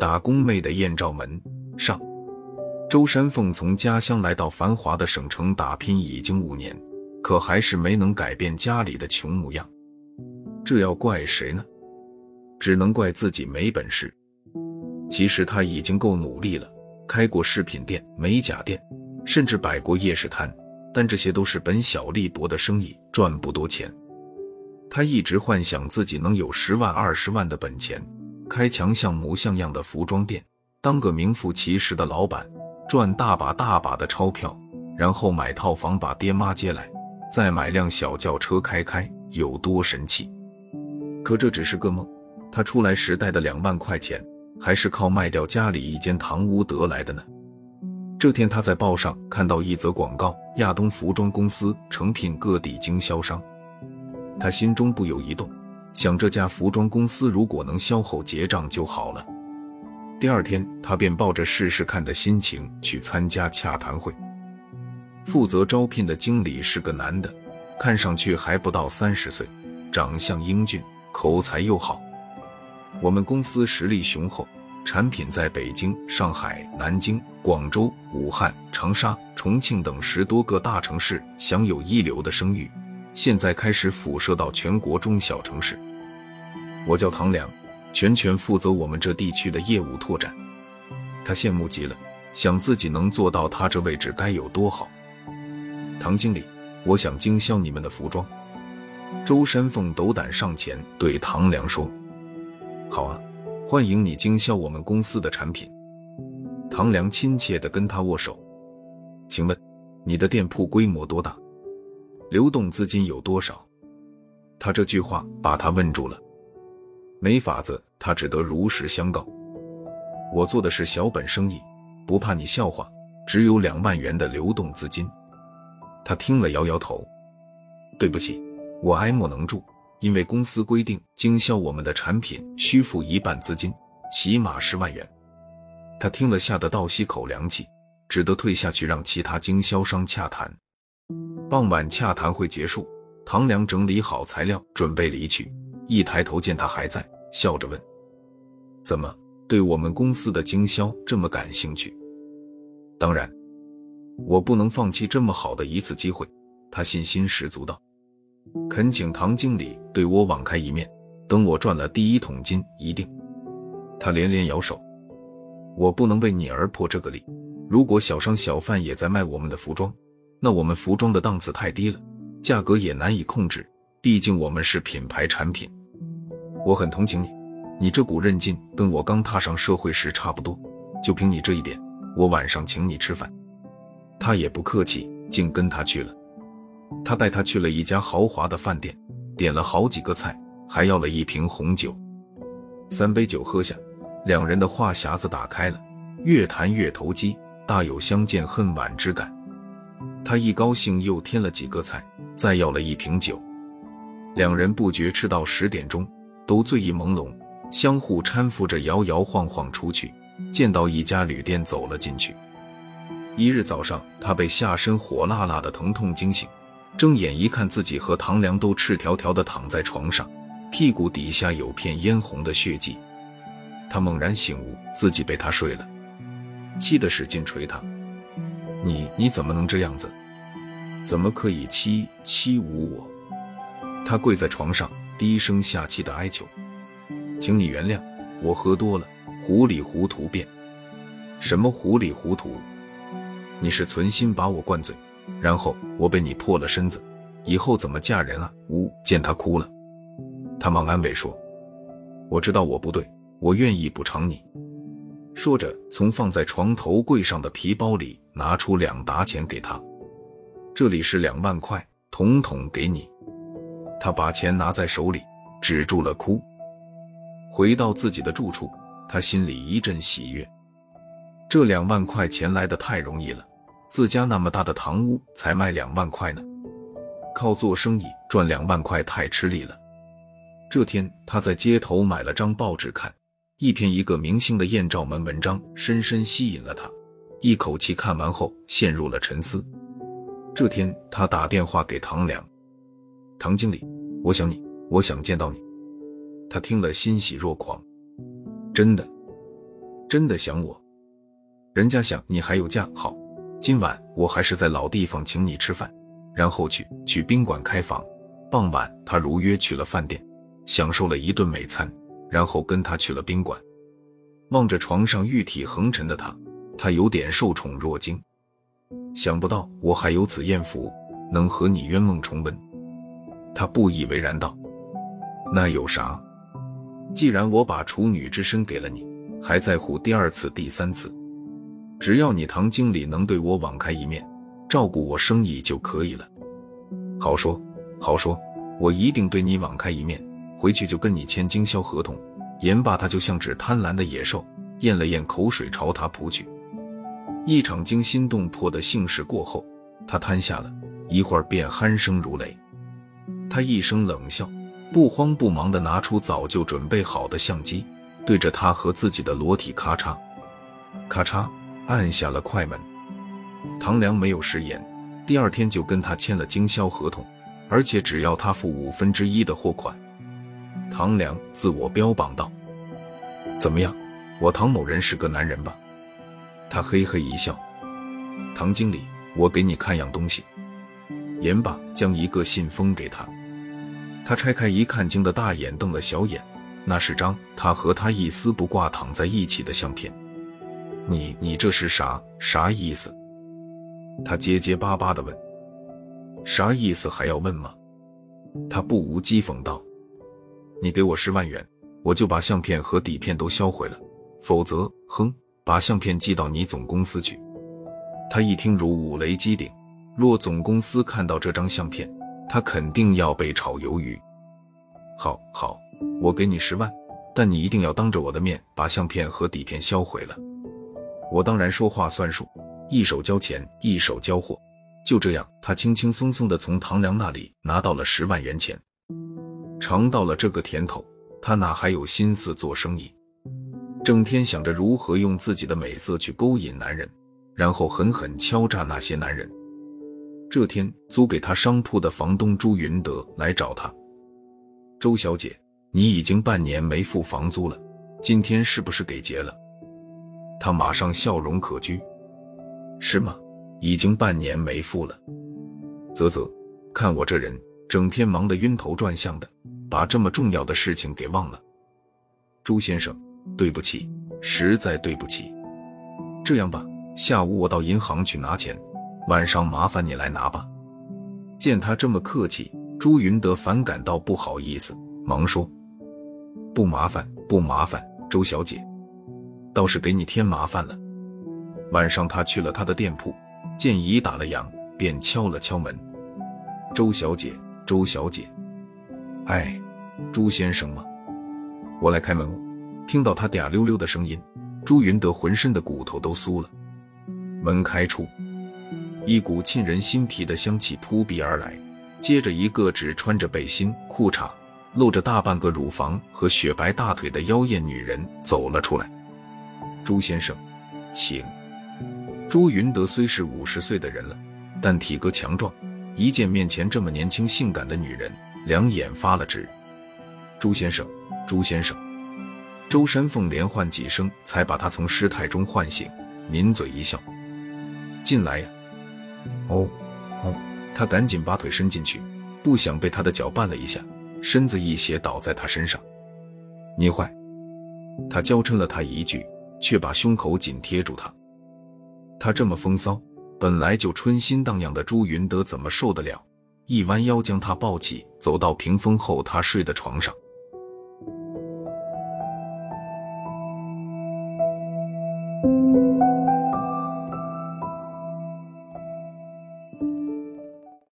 打工妹的艳照门上，周山凤从家乡来到繁华的省城打拼已经五年，可还是没能改变家里的穷模样。这要怪谁呢？只能怪自己没本事。其实他已经够努力了，开过饰品店、美甲店，甚至摆过夜市摊，但这些都是本小利薄的生意，赚不多钱。他一直幻想自己能有十万、二十万的本钱，开强像模像样的服装店，当个名副其实的老板，赚大把大把的钞票，然后买套房把爹妈接来，再买辆小轿车开开，有多神气？可这只是个梦。他出来时带的两万块钱，还是靠卖掉家里一间堂屋得来的呢。这天，他在报上看到一则广告：亚东服装公司诚聘各地经销商。他心中不由一动，想这家服装公司如果能销后结账就好了。第二天，他便抱着试试看的心情去参加洽谈会。负责招聘的经理是个男的，看上去还不到三十岁，长相英俊，口才又好。我们公司实力雄厚，产品在北京、上海、南京、广州、武汉、长沙、重庆等十多个大城市享有一流的声誉，现在开始辐射到全国中小城市。我叫唐良，全权负责我们这地区的业务拓展。他羡慕极了，想自己能做到他这位置该有多好。唐经理，我想经销你们的服装。周山凤斗胆上前对唐良说。好啊，欢迎你经销我们公司的产品。唐良亲切地跟他握手。请问，你的店铺规模多大？流动资金有多少？他这句话把他问住了。没法子，他只得如实相告。我做的是小本生意，不怕你笑话，只有两万元的流动资金。他听了摇摇头。对不起，我爱莫能助。因为公司规定，经销我们的产品需付一半资金，起码十万元。他听了，吓得倒吸口凉气，只得退下去让其他经销商洽谈。傍晚洽谈会结束，唐良整理好材料，准备离去。一抬头见他还在，笑着问：“怎么对我们公司的经销这么感兴趣？”当然，我不能放弃这么好的一次机会。他信心十足道。恳请唐经理对我网开一面，等我赚了第一桶金，一定。他连连摇手，我不能为你而破这个例。如果小商小贩也在卖我们的服装，那我们服装的档次太低了，价格也难以控制。毕竟我们是品牌产品。我很同情你，你这股韧劲跟我刚踏上社会时差不多。就凭你这一点，我晚上请你吃饭。他也不客气，竟跟他去了。他带他去了一家豪华的饭店，点了好几个菜，还要了一瓶红酒。三杯酒喝下，两人的话匣子打开了，越谈越投机，大有相见恨晚之感。他一高兴又添了几个菜，再要了一瓶酒，两人不觉吃到十点钟，都醉意朦胧，相互搀扶着摇摇晃晃出去，见到一家旅店走了进去。一日早上，他被下身火辣辣的疼痛惊醒。睁眼一看，自己和唐良都赤条条的躺在床上，屁股底下有片嫣红的血迹。他猛然醒悟，自己被他睡了，气得使劲捶他：“你你怎么能这样子？怎么可以欺欺侮我？”他跪在床上，低声下气的哀求：“请你原谅我，喝多了，糊里糊涂变。什么糊里糊涂？你是存心把我灌醉。”然后我被你破了身子，以后怎么嫁人啊？呜！见他哭了，他忙安慰说：“我知道我不对，我愿意补偿你。”说着，从放在床头柜上的皮包里拿出两沓钱给他：“这里是两万块，统统给你。”他把钱拿在手里，止住了哭。回到自己的住处，他心里一阵喜悦，这两万块钱来的太容易了。自家那么大的堂屋才卖两万块呢，靠做生意赚两万块太吃力了。这天他在街头买了张报纸看，一篇一个明星的艳照门文章深深吸引了他，一口气看完后陷入了沉思。这天他打电话给唐良：“唐经理，我想你，我想见到你。”他听了欣喜若狂，真的，真的想我。人家想你还有假，好，今晚我还是在老地方请你吃饭，然后去去宾馆开房。傍晚，他如约去了饭店，享受了一顿美餐，然后跟他去了宾馆。望着床上玉体横陈的他，他有点受宠若惊。想不到我还有此艳福，能和你冤梦重温。他不以为然道：“那有啥？既然我把处女之身给了你，还在乎第二次、第三次？只要你唐经理能对我网开一面，照顾我生意就可以了。好说好说，我一定对你网开一面，回去就跟你签经销合同。”言罢，他就像只贪婪的野兽，咽了咽口水，朝他扑去。一场惊心动魄的性事过后，他瘫下了一会儿，便鼾声如雷。他一声冷笑，不慌不忙地拿出早就准备好的相机，对着他和自己的裸体咔嚓咔嚓按下了快门。唐良没有食言，第二天就跟他签了经销合同，而且只要他付五分之一的货款。唐良自我标榜道：“怎么样，我唐某人是个男人吧？”他嘿嘿一笑：“唐经理，我给你看样东西。”言罢，将一个信封给他。他拆开一看，惊得大眼瞪了小眼，那是张他和他一丝不挂躺在一起的相片。你你这是啥啥意思？他结结巴巴地问。啥意思还要问吗？他不无讥讽道。你给我十万元，我就把相片和底片都销毁了；否则，哼，把相片寄到你总公司去。他一听如五雷击顶，若总公司看到这张相片，他肯定要被炒鱿鱼。好，好，我给你十万，但你一定要当着我的面把相片和底片销毁了。我当然说话算数，一手交钱，一手交货。就这样，他轻轻松松地从唐良那里拿到了十万元钱。尝到了这个甜头，他哪还有心思做生意？整天想着如何用自己的美色去勾引男人，然后狠狠敲诈那些男人。这天，租给他商铺的房东朱云德来找他：“周小姐，你已经半年没付房租了，今天是不是给结了？”他马上笑容可掬：“是吗？已经半年没付了。啧啧，看我这人，整天忙得晕头转向的。”把这么重要的事情给忘了，朱先生，对不起，实在对不起。这样吧，下午我到银行去拿钱，晚上麻烦你来拿吧。见他这么客气，朱云德反感到不好意思，忙说：“不麻烦，不麻烦，周小姐，倒是给你添麻烦了。”晚上他去了他的店铺，见已打了烊，便敲了敲门：“周小姐，周小姐。”哎，朱先生吗？我来开门。听到他嗲溜溜的声音，朱云德浑身的骨头都酥了。门开处，一股沁人心脾的香气扑鼻而来，接着一个只穿着背心、裤衩、露着大半个乳房和雪白大腿的妖艳女人走了出来。朱先生，请。朱云德虽是五十岁的人了，但体格强壮，一见面前这么年轻性感的女人。两眼发了直，朱先生，朱先生，周山凤连唤几声，才把他从失态中唤醒，抿嘴一笑：“进来呀。”哦，哦，他赶紧把腿伸进去，不想被他的脚绊了一下，身子一斜倒在他身上。你坏！他娇嗔了他一句，却把胸口紧贴住他。他这么风骚，本来就春心荡漾的朱云德怎么受得了？一弯腰将他抱起，走到屏风后他睡的床上。